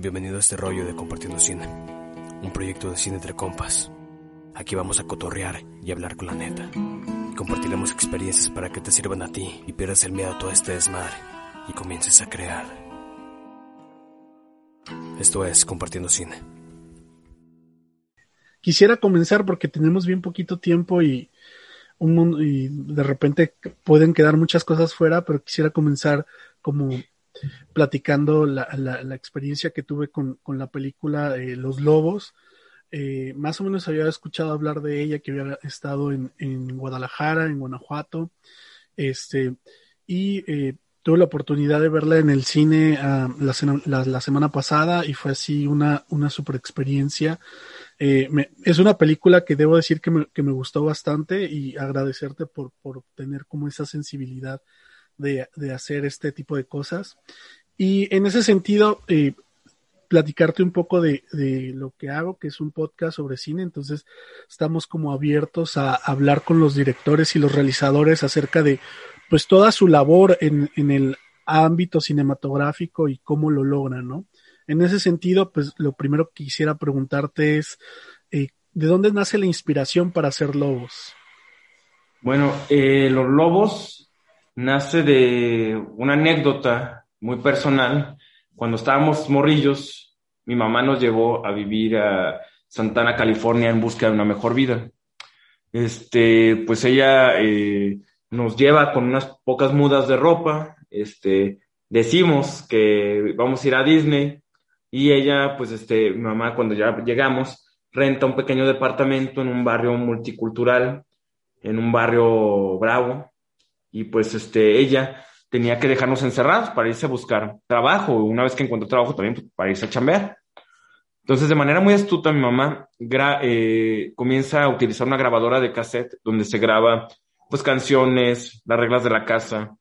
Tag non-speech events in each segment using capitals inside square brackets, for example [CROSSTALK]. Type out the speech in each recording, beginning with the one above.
Bienvenido a este rollo de Compartiendo Cine, un proyecto de cine entre compas. Aquí vamos a cotorrear y hablar con la neta. Compartiremos experiencias para que te sirvan a ti y pierdas el miedo a todo este desmadre y comiences a crear. Esto es Compartiendo Cine. Quisiera comenzar porque tenemos bien poquito tiempo y, de repente pueden quedar muchas cosas fuera, pero quisiera comenzar como platicando la, la, experiencia que tuve con, con la película Los Lobos. Eh, más o menos había escuchado hablar de ella, que había estado en, en Guadalajara, en Guanajuato, este, y eh, tuve la oportunidad de verla en el cine uh, la, la, semana pasada y fue así una, una super experiencia. Eh, es una película que debo decir que me, que me gustó bastante y agradecerte por, por tener como esa sensibilidad de, de, hacer este tipo de cosas. Y en ese sentido, eh, platicarte un poco de, de, lo que hago, que es un podcast sobre cine. Entonces, estamos como abiertos a hablar con los directores y los realizadores acerca de pues toda su labor en, en el ámbito cinematográfico y cómo lo logran, ¿no? En ese sentido, pues lo primero que quisiera preguntarte es, eh, ¿de dónde nace la inspiración para hacer lobos? Bueno, eh, los lobos nace de una anécdota muy personal. Cuando estábamos morrillos, mi mamá nos llevó a vivir a Santana, California, en busca de una mejor vida. Este, pues ella eh, nos lleva con unas pocas mudas de ropa, este, decimos que vamos a ir a Disney y ella, pues, este, mi mamá cuando ya llegamos, renta un pequeño departamento en un barrio multicultural, en un barrio bravo, y pues, este, ella tenía que dejarnos encerrados para irse a buscar trabajo, una vez que encontró trabajo también pues, para irse a chambear. Entonces, de manera muy astuta, mi mamá eh, comienza a utilizar una grabadora de cassette donde se graba pues canciones, las reglas de la casa,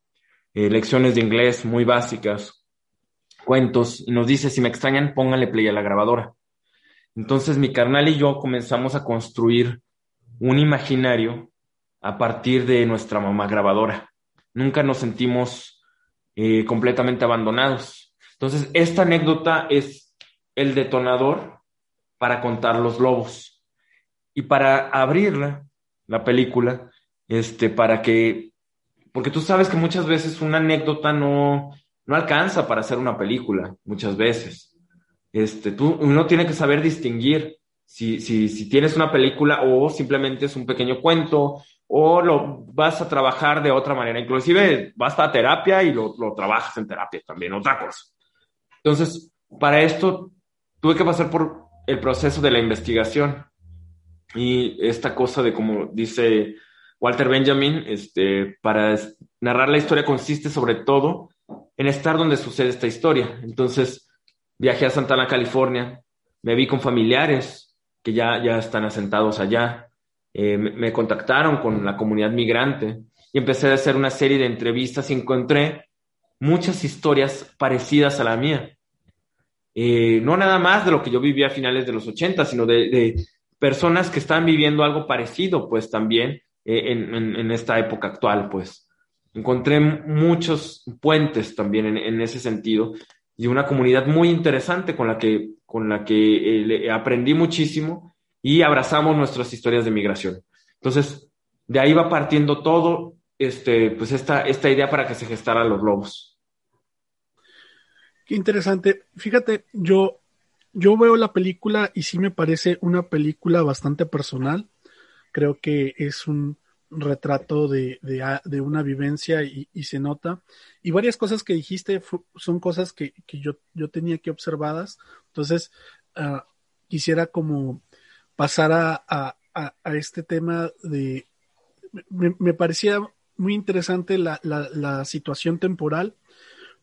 eh, lecciones de inglés muy básicas, cuentos, y nos dice, si me extrañan, pónganle play a la grabadora. Entonces mi carnal y yo comenzamos a construir un imaginario a partir de nuestra mamá grabadora. Nunca nos sentimos eh, completamente abandonados. Entonces, esta anécdota es el detonador para contar los lobos. Y para abrirla, la película, este, para que, porque tú sabes que muchas veces una anécdota no, no alcanza para hacer una película, muchas veces. Este, tú, uno tiene que saber distinguir si, si, si tienes una película o simplemente es un pequeño cuento o lo vas a trabajar de otra manera. Inclusive vas a terapia y lo, lo trabajas en terapia también, otra cosa. Entonces, para esto tuve que pasar por el proceso de la investigación y esta cosa de como dice Walter Benjamin, este, para narrar la historia consiste sobre todo en estar donde sucede esta historia. Entonces, viajé a Santana, California, me vi con familiares que ya, ya están asentados allá, eh, me, contactaron con la comunidad migrante y empecé a hacer una serie de entrevistas y encontré muchas historias parecidas a la mía. Eh, no nada más de lo que yo vivía a finales de los 80, sino de, personas que están viviendo algo parecido, pues también eh, en, en, en, esta época actual, pues. Encontré muchos puentes también en, en, ese sentido y una comunidad muy interesante con la que, con la que eh, aprendí muchísimo y abrazamos nuestras historias de migración. Entonces, de ahí va partiendo todo, este, pues esta, esta idea para que se gestaran los lobos. Qué interesante. Fíjate, yo, yo veo la película y sí me parece una película bastante personal. Creo que es un retrato de, de, una vivencia y, se nota. Y varias cosas que dijiste son cosas que, que yo, yo tenía que observadas. Entonces, uh, quisiera como pasar a, a, este tema de... Me, me parecía muy interesante la, la, la situación temporal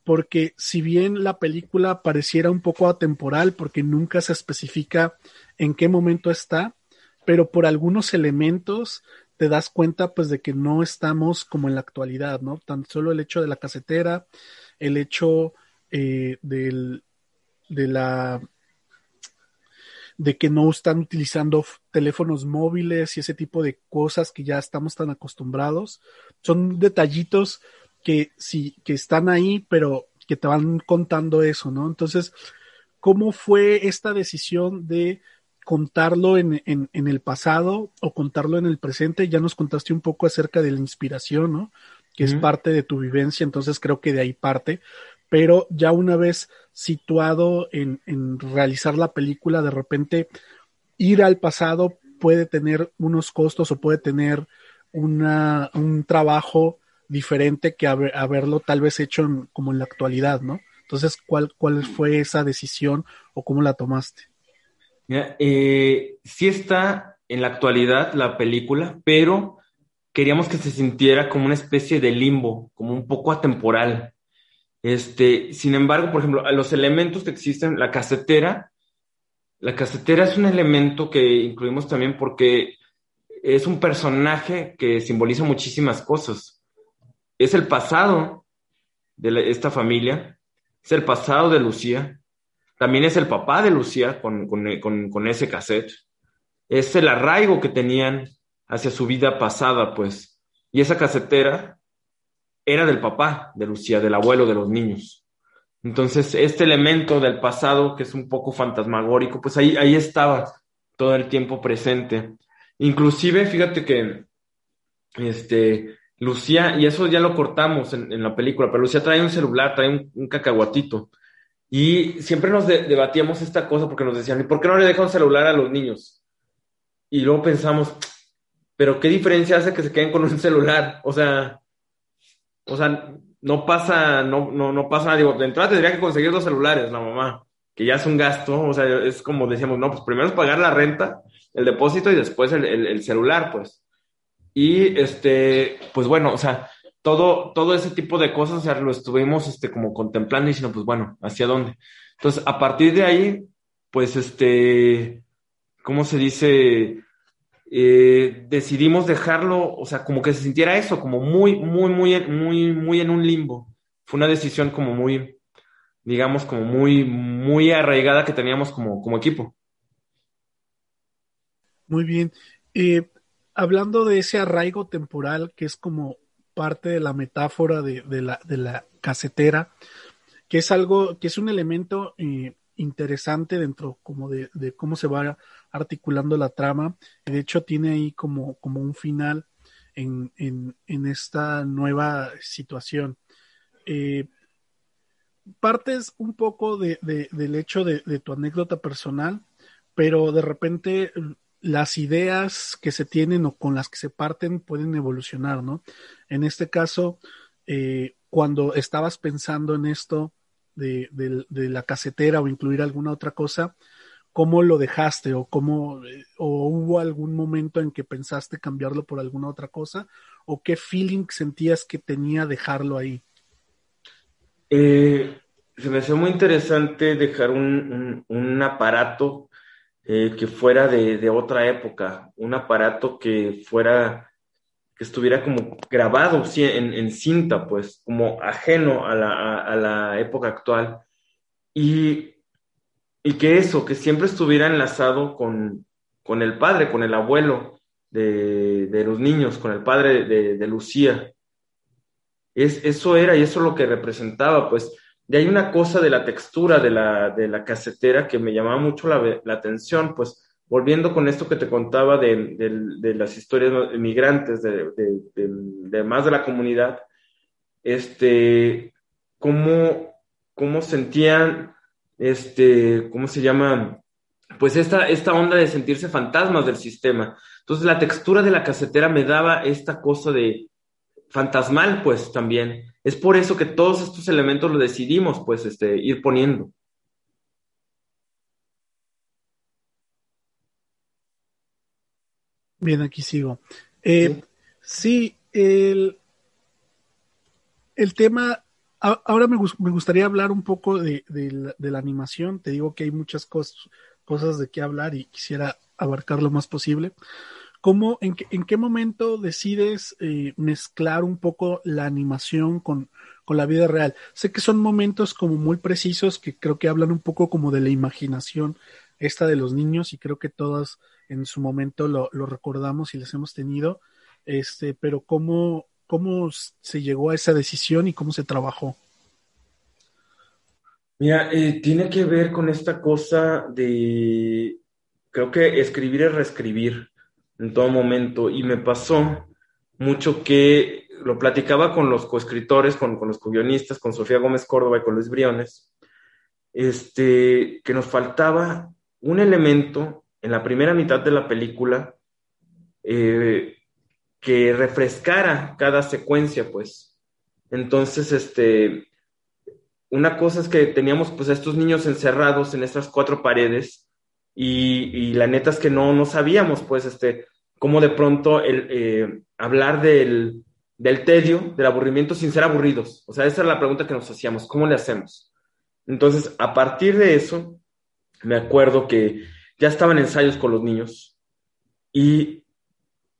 porque si bien la película pareciera un poco atemporal, porque nunca se especifica en qué momento está, pero por algunos elementos te das cuenta pues de que no estamos como en la actualidad, ¿no? Tan solo el hecho de la casetera, el hecho eh, del, de la de que no están utilizando teléfonos móviles y ese tipo de cosas que ya estamos tan acostumbrados. Son detallitos que sí, que están ahí, pero que te van contando eso, ¿no? Entonces, ¿cómo fue esta decisión de contarlo en, en, en, el pasado o contarlo en el presente? Ya nos contaste un poco acerca de la inspiración, ¿no? Que es parte de tu vivencia, entonces creo que de ahí parte. Pero ya una vez situado en, en realizar la película, de repente ir al pasado puede tener unos costos o puede tener una, un trabajo diferente que haberlo tal vez hecho como en la actualidad, ¿no? Entonces, ¿cuál, ¿cuál fue esa decisión o cómo la tomaste? Mira, eh, sí está en la actualidad la película, pero queríamos que se sintiera como una especie de limbo, como un poco atemporal. Este, sin embargo, por ejemplo, los elementos que existen, la casetera, la casetera es un elemento que incluimos también porque es un personaje que simboliza muchísimas cosas. Es el pasado de esta familia, es el pasado de Lucía, también es el papá de Lucía con, con, ese cassette, es el arraigo que tenían hacia su vida pasada, pues, y esa casetera era del papá de Lucía, del abuelo de los niños. Entonces, este elemento del pasado, que es un poco fantasmagórico, pues ahí, ahí estaba todo el tiempo presente. Inclusive, fíjate que, este, Lucía, y eso ya lo cortamos en, la película, pero Lucía trae un celular, trae un, cacahuatito. Y siempre nos debatíamos esta cosa porque nos decían, ¿y por qué no le dejan un celular a los niños? Y luego pensamos, pero ¿qué diferencia hace que se queden con un celular? O sea, o sea, no pasa, no, no, no pasa nada. Digo, de entrada tendría que conseguir dos celulares la mamá, que ya es un gasto. O sea, es como decíamos, no, pues primero es pagar la renta, el depósito y después el celular, pues. Y este, pues bueno, o sea, todo, todo ese tipo de cosas, o sea, lo estuvimos este, como contemplando y diciendo, pues bueno, ¿hacia dónde? Entonces, a partir de ahí, pues este, ¿cómo se dice? Eh, decidimos dejarlo, o sea, como que se sintiera eso, como muy, muy, muy, muy, muy en un limbo. Fue una decisión como muy, digamos, como muy, muy arraigada que teníamos como, como equipo. Muy bien. Eh, hablando de ese arraigo temporal que es como parte de la metáfora de, la, de la casetera, que es algo, que es un elemento eh, interesante dentro como de, cómo se va articulando la trama. De hecho, tiene ahí como, como un final en, en, esta nueva situación. Eh, partes un poco de, del hecho de, tu anécdota personal, pero de repente las ideas que se tienen o con las que se parten pueden evolucionar, ¿no? En este caso, eh, cuando estabas pensando en esto de, la casetera o incluir alguna otra cosa, ¿cómo lo dejaste o cómo o hubo algún momento en que pensaste cambiarlo por alguna otra cosa o qué feeling sentías que tenía dejarlo ahí? Eh, se me hace muy interesante dejar un aparato eh, que fuera de, otra época, un aparato que fuera, que estuviera como grabado en, en cinta, pues, como ajeno a la, a, la época actual. Y, y, que eso, que siempre estuviera enlazado con, con el padre, con el abuelo de, de los niños, con el padre de, de Lucía. Es, eso era y eso es lo que representaba, pues de ahí una cosa de la textura de la, de la casetera que me llamaba mucho la, la atención, pues volviendo con esto que te contaba de, de, las historias migrantes, de, de, más de la comunidad, este, cómo, cómo sentían, este, ¿cómo se llama? Pues esta, esta onda de sentirse fantasmas del sistema. Entonces la textura de la casetera me daba esta cosa de fantasmal, pues también es por eso que todos estos elementos lo decidimos, pues, este, ir poniendo. Bien, aquí sigo. Eh, sí, el, el tema ahora me, gustaría hablar un poco de, la, animación. Te digo que hay muchas cosas, de qué hablar y quisiera abarcar lo más posible. ¿Cómo, en, qué, en qué momento decides eh, mezclar un poco la animación con, con la vida real? Sé que son momentos como muy precisos que creo que hablan un poco como de la imaginación esta de los niños y creo que todas en su momento lo, lo recordamos y les hemos tenido. Este, pero cómo, cómo se llegó a esa decisión y cómo se trabajó. Mira, eh, tiene que ver con esta cosa de, creo que escribir es reescribir en todo momento. Y me pasó mucho que lo platicaba con los coescritores, con, con los co-guionistas, con Sofía Gómez Córdoba y con Luis Briones, este, que nos faltaba un elemento en la primera mitad de la película eh, que refrescara cada secuencia, pues. Entonces, este, una cosa es que teníamos pues estos niños encerrados en estas cuatro paredes y, la neta es que no, no sabíamos, pues, este, cómo de pronto el, eh, hablar del, del tedio, del aburrimiento sin ser aburridos. O sea, esa era la pregunta que nos hacíamos, ¿cómo le hacemos? Entonces, a partir de eso, me acuerdo que ya estaban ensayos con los niños y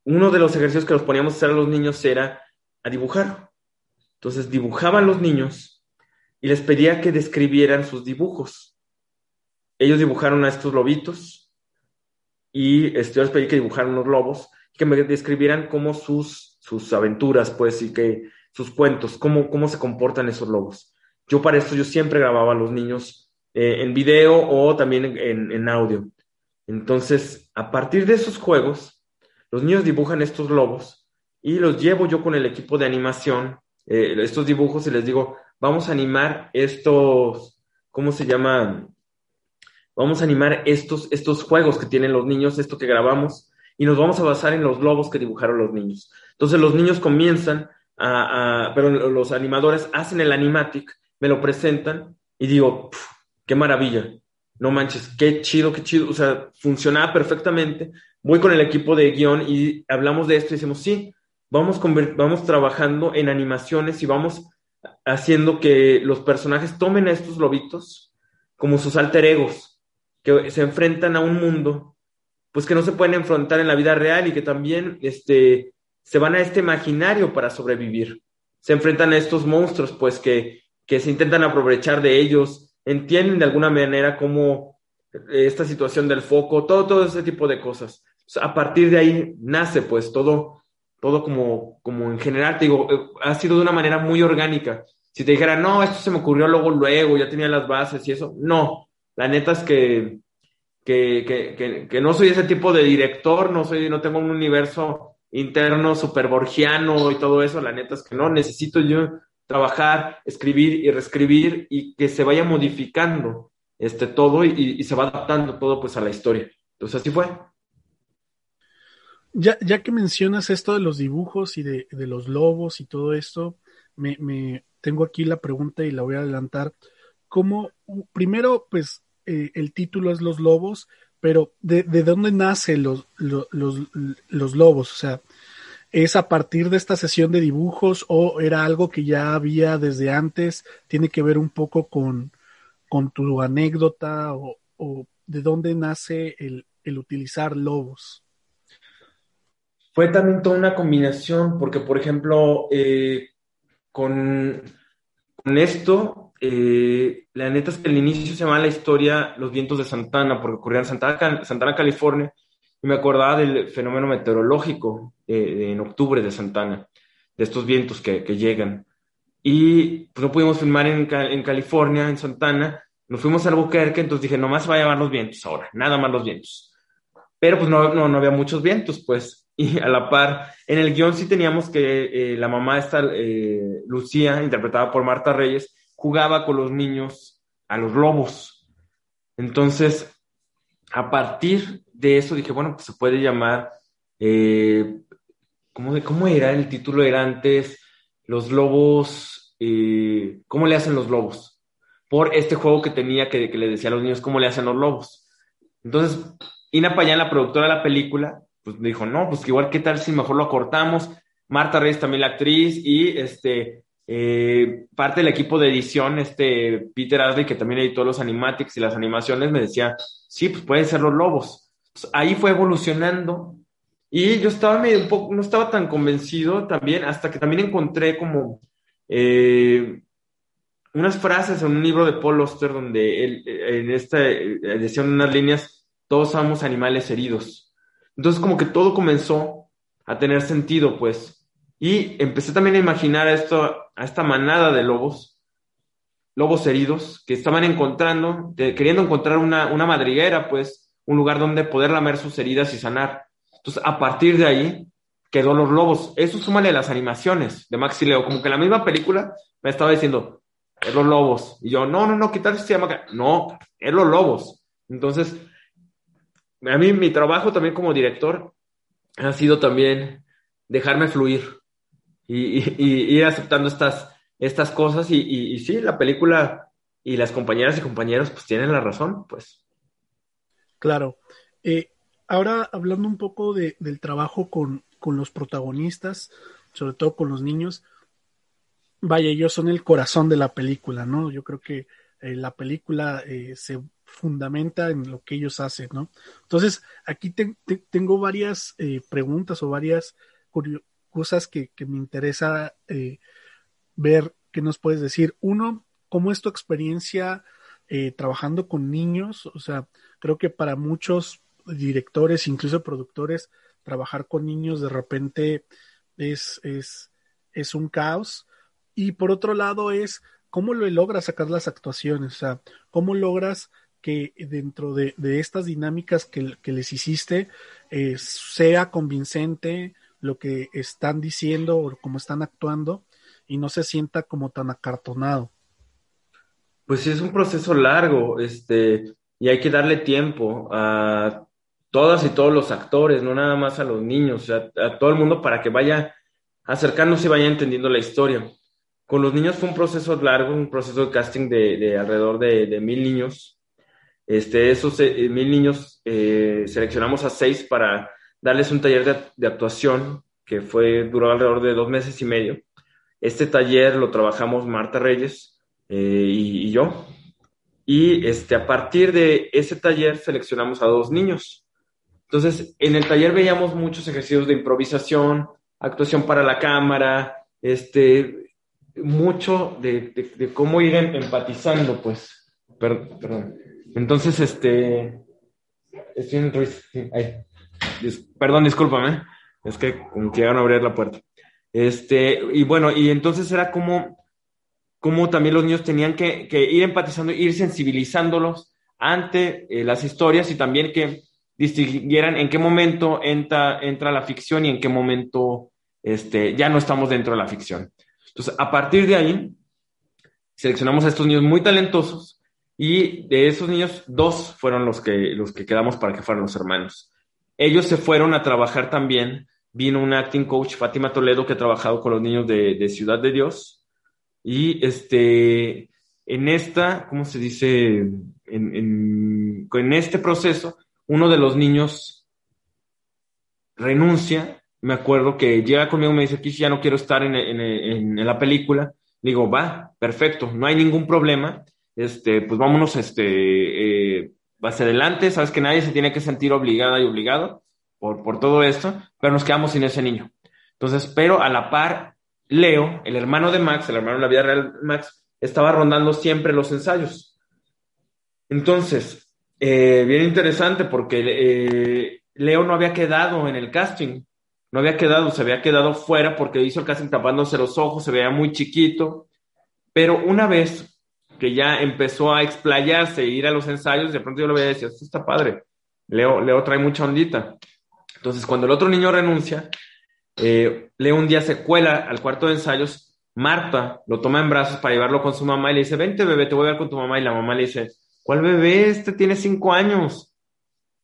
uno de los ejercicios que nos poníamos a hacer a los niños era a dibujar. Entonces dibujaban los niños y les pedía que describieran sus dibujos ellos dibujaron a estos lobitos y este, yo les pedí que dibujaran unos lobos que me describieran cómo sus, sus aventuras, pues, y que sus cuentos, cómo, cómo se comportan esos lobos. Yo para esto yo siempre grababa a los niños eh, en video o también en, en, audio. Entonces, a partir de esos juegos, los niños dibujan estos lobos y los llevo yo con el equipo de animación, eh, estos dibujos y les digo, vamos a animar estos, ¿cómo se llaman? vamos a animar estos, estos juegos que tienen los niños, esto que grabamos, y nos vamos a basar en los lobos que dibujaron los niños. Entonces los niños comienzan a, pero los animadores hacen el animatic, me lo presentan y digo, qué maravilla, no manches, qué chido, qué chido, o sea, funcionaba perfectamente. Voy con el equipo de guion y hablamos de esto y decimos, sí, vamos, vamos trabajando en animaciones y vamos haciendo que los personajes tomen a estos lobitos como sus alter egos que se enfrentan a un mundo, pues que no se pueden enfrentar en la vida real y que también este, se van a este imaginario para sobrevivir. Se enfrentan a estos monstruos, pues que, que se intentan aprovechar de ellos, entienden de alguna manera cómo eh, esta situación del foco, todo, todo ese tipo de cosas. A partir de ahí nace pues todo, todo como, como en general, te digo, eh, ha sido de una manera muy orgánica. Si te dijera, no, esto se me ocurrió luego, luego, ya tenía las bases y eso, no, la neta es que, que, que, no soy ese tipo de director, no soy, no tengo un universo interno super borgiano y todo eso, la neta es que no, necesito yo trabajar, escribir y reescribir y que se vaya modificando este todo y, se va adaptando todo pues a la historia. Entonces así fue. Ya, ya que mencionas esto de los dibujos y de, de los lobos y todo esto, me, me, tengo aquí la pregunta y la voy a adelantar. ¿Cómo, primero, pues eh, el título es Los Lobos, pero ¿de, dónde nacen los, los, los, lobos? O sea, ¿es a partir de esta sesión de dibujos o era algo que ya había desde antes? ¿Tiene que ver un poco con, con tu anécdota o, de dónde nace el, el utilizar lobos? Fue también toda una combinación, porque por ejemplo, eh, con, con esto eh, la neta es que al inicio se llamaba la historia Los vientos de Santana, porque ocurría en Santana, Santana California, me acordaba del fenómeno meteorológico en octubre de Santana, de estos vientos que, llegan. Y pues no pudimos filmar en, en, California, en Santana, nos fuimos a Albuquerque, entonces dije, nomás va a llevar los vientos ahora, nada más los vientos. Pero pues no, no, había muchos vientos, pues, [LAUGHS] y a la par, en el guion sí teníamos que eh, la mamá esta, eh, Lucía, interpretada por Marta Reyes, jugaba con los niños a los lobos. Entonces, a partir de eso dije, bueno, pues se puede llamar, eh, ¿cómo, era el título? Era antes, los lobos, eh, ¿cómo le hacen los lobos? Por este juego que tenía que, le decía a los niños, ¿cómo le hacen los lobos? Entonces, Ina Payán, la productora de la película, pues dijo, no, pues igual, ¿qué tal si mejor lo cortamos? Marta Reyes también la actriz y este, eh, parte del equipo de edición, este Peter Asley, que también editó los animatics y las animaciones, me decía, sí, pues pueden ser los lobos. Ahí fue evolucionando y yo estaba medio un poco, no estaba tan convencido también, hasta que también encontré como eh, unas frases en un libro de Paul Oster donde él, en esta edición, unas líneas, todos somos animales heridos. Entonces como que todo comenzó a tener sentido, pues. Y empecé también a imaginar a, esto, a esta manada de lobos, lobos heridos, que estaban encontrando, queriendo encontrar una, una madriguera, pues, un lugar donde poder lamer sus heridas y sanar. Entonces, a partir de ahí, quedó Los Lobos. Eso súmale las animaciones de Max y Leo. Como que la misma película me estaba diciendo, es Los Lobos. Y yo, no, no, no, ¿qué tal se llama? No, es Los Lobos. Entonces, a mí mi trabajo también como director ha sido también dejarme fluir y, ir aceptando estas, estas cosas. Y, y, sí, la película y las compañeras y compañeros pues tienen la razón, pues. Claro. Eh, ahora hablando un poco de, del trabajo con, con los protagonistas, sobre todo con los niños, vaya, ellos son el corazón de la película, ¿no? Yo creo que eh, la película eh, se fundamenta en lo que ellos hacen, ¿no? Entonces, aquí tengo varias preguntas o varias cosas que, me interesa eh, ver qué nos puedes decir. Uno, ¿cómo es tu experiencia eh, trabajando con niños? O sea, creo que para muchos directores, incluso productores, trabajar con niños de repente es, es, es un caos. Y por otro lado es cómo lo logras sacar las actuaciones, o sea, cómo logras que dentro de, estas dinámicas que, les hiciste eh, sea convincente, lo que están diciendo o cómo están actuando y no se sienta como tan acartonado. Pues sí, es un proceso largo, este, y hay que darle tiempo a todas y todos los actores, no nada más a los niños, a, todo el mundo para que vaya acercándose y vaya entendiendo la historia. Con los niños fue un proceso largo, un proceso de casting de, alrededor de, mil niños. Este, esos eh, mil niños eh, seleccionamos a seis para darles un taller de, actuación que fue, duró alrededor de dos meses y medio. Este taller lo trabajamos Marta Reyes eh, y, yo. Y este, a partir de ese taller seleccionamos a dos niños. Entonces, en el taller veíamos muchos ejercicios de improvisación, actuación para la cámara, este, mucho de, de, cómo ir em, empatizando, pues. Perdón. Entonces, este. Estoy en. Ahí perdón, discúlpame, es que llegaron a abrir la puerta. Este, y bueno, y entonces era como, como también los niños tenían que, ir empatizando, ir sensibilizándolos ante eh, las historias y también que distinguieran en qué momento entra, entra la ficción y en qué momento este, ya no estamos dentro de la ficción. Entonces, a partir de ahí, seleccionamos a estos niños muy talentosos y de esos niños, dos fueron los que, los que quedamos para que fueran los hermanos. Ellos se fueron a trabajar también. Vino un acting coach, Fátima Toledo, que ha trabajado con los niños de, Ciudad de Dios. Y este, en esta, ¿cómo se dice? En, en, este proceso, uno de los niños renuncia. Me acuerdo que llega conmigo y me dice, Kish, ya no quiero estar en, en, la película. Digo, va, perfecto, no hay ningún problema. Este, pues vámonos, este, eh, hacia adelante, sabes que nadie se tiene que sentir obligada y obligado por, por todo esto, pero nos quedamos sin ese niño. Entonces, pero a la par, Leo, el hermano de Max, el hermano de la vida real Max, estaba rondando siempre los ensayos. Entonces, eh, bien interesante porque eh, Leo no había quedado en el casting, no había quedado, se había quedado fuera porque hizo el casting tapándose los ojos, se veía muy chiquito, pero una vez que ya empezó a explayarse e ir a los ensayos, de pronto yo le veía y decía, esto está padre, Leo, Leo trae mucha ondita. Entonces, cuando el otro niño renuncia, eh, Leo un día se cuela al cuarto de ensayos, Marta lo toma en brazos para llevarlo con su mamá y le dice, vente bebé, te voy a ver con tu mamá. Y la mamá le dice, ¿cuál bebé? Este tiene cinco años.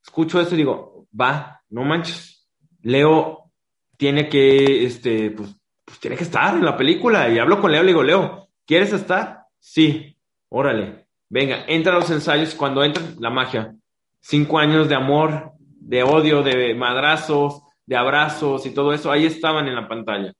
Escucho eso y digo, va, no manches. Leo tiene que, este, pues, pues tiene que estar en la película. Y hablo con Leo, le digo, Leo, ¿quieres estar? Sí. Órale, venga, entra a los ensayos. Cuando entra la magia, cinco años de amor, de odio, de madrazos, de abrazos y todo eso, ahí estaban en la pantalla.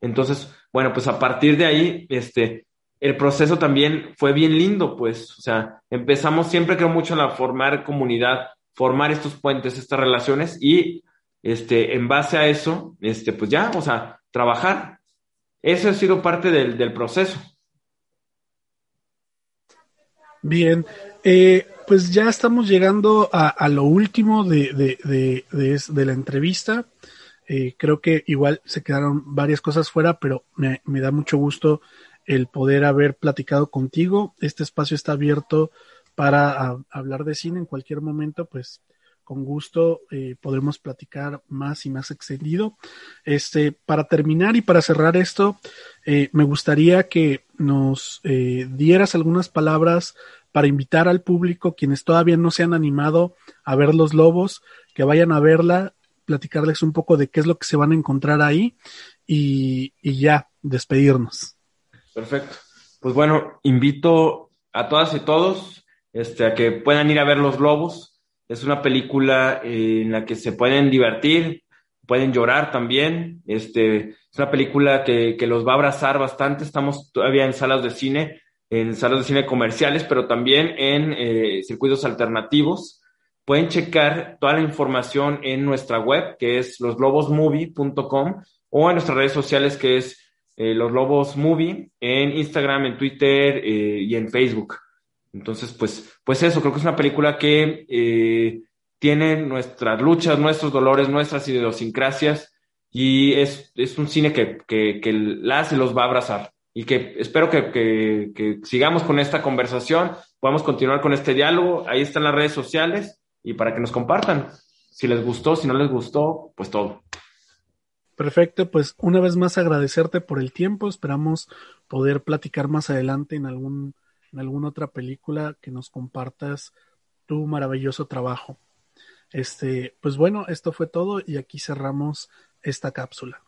Entonces, Bueno, pues a partir de ahí, este, el proceso también fue bien lindo, pues, o sea, empezamos, siempre creo mucho en la formar comunidad, formar estos puentes, estas relaciones y, este, en base a eso, este, pues ya, o sea, trabajar. Eso ha sido parte del, del proceso. Bien, eh, pues ya estamos llegando a, lo último de, de, de, de, la entrevista. Eh, creo que igual se quedaron varias cosas fuera, pero me, me da mucho gusto el poder haber platicado contigo. Este espacio está abierto para hablar de cine en cualquier momento, pues con gusto eh, podremos platicar más y más extendido. Este, para terminar y para cerrar esto, eh, me gustaría que nos eh, dieras algunas palabras para invitar al público, quienes todavía no se han animado a ver los lobos, que vayan a verla, platicarles un poco de qué es lo que se van a encontrar ahí y, ya, despedirnos. Perfecto. Pues bueno, invito a todas y todos este, a que puedan ir a ver Los Lobos. Es una película eh, en la que se pueden divertir, pueden llorar también. Este, es una película que, que los va a abrazar bastante. Estamos todavía en salas de cine, en salas de cine comerciales, pero también en eh, circuitos alternativos. Pueden checar toda la información en nuestra web, que es loslobosmovie.com, o en nuestras redes sociales, que es eh, Los Lobos Movie, en Instagram, en Twitter eh, y en Facebook. Entonces, pues, pues eso, creo que es una película que eh, tiene nuestras luchas, nuestros dolores, nuestras idiosincrasias y es, es un cine que, que, que las los va a abrazar y que espero que, sigamos con esta conversación, podamos continuar con este diálogo. Ahí están las redes sociales y para que nos compartan si les gustó, si no les gustó, pues todo. Perfecto, pues una vez más agradecerte por el tiempo. Esperamos poder platicar más adelante en algún en alguna otra película que nos compartas tu maravilloso trabajo. Este, pues bueno, esto fue todo y aquí cerramos esta cápsula.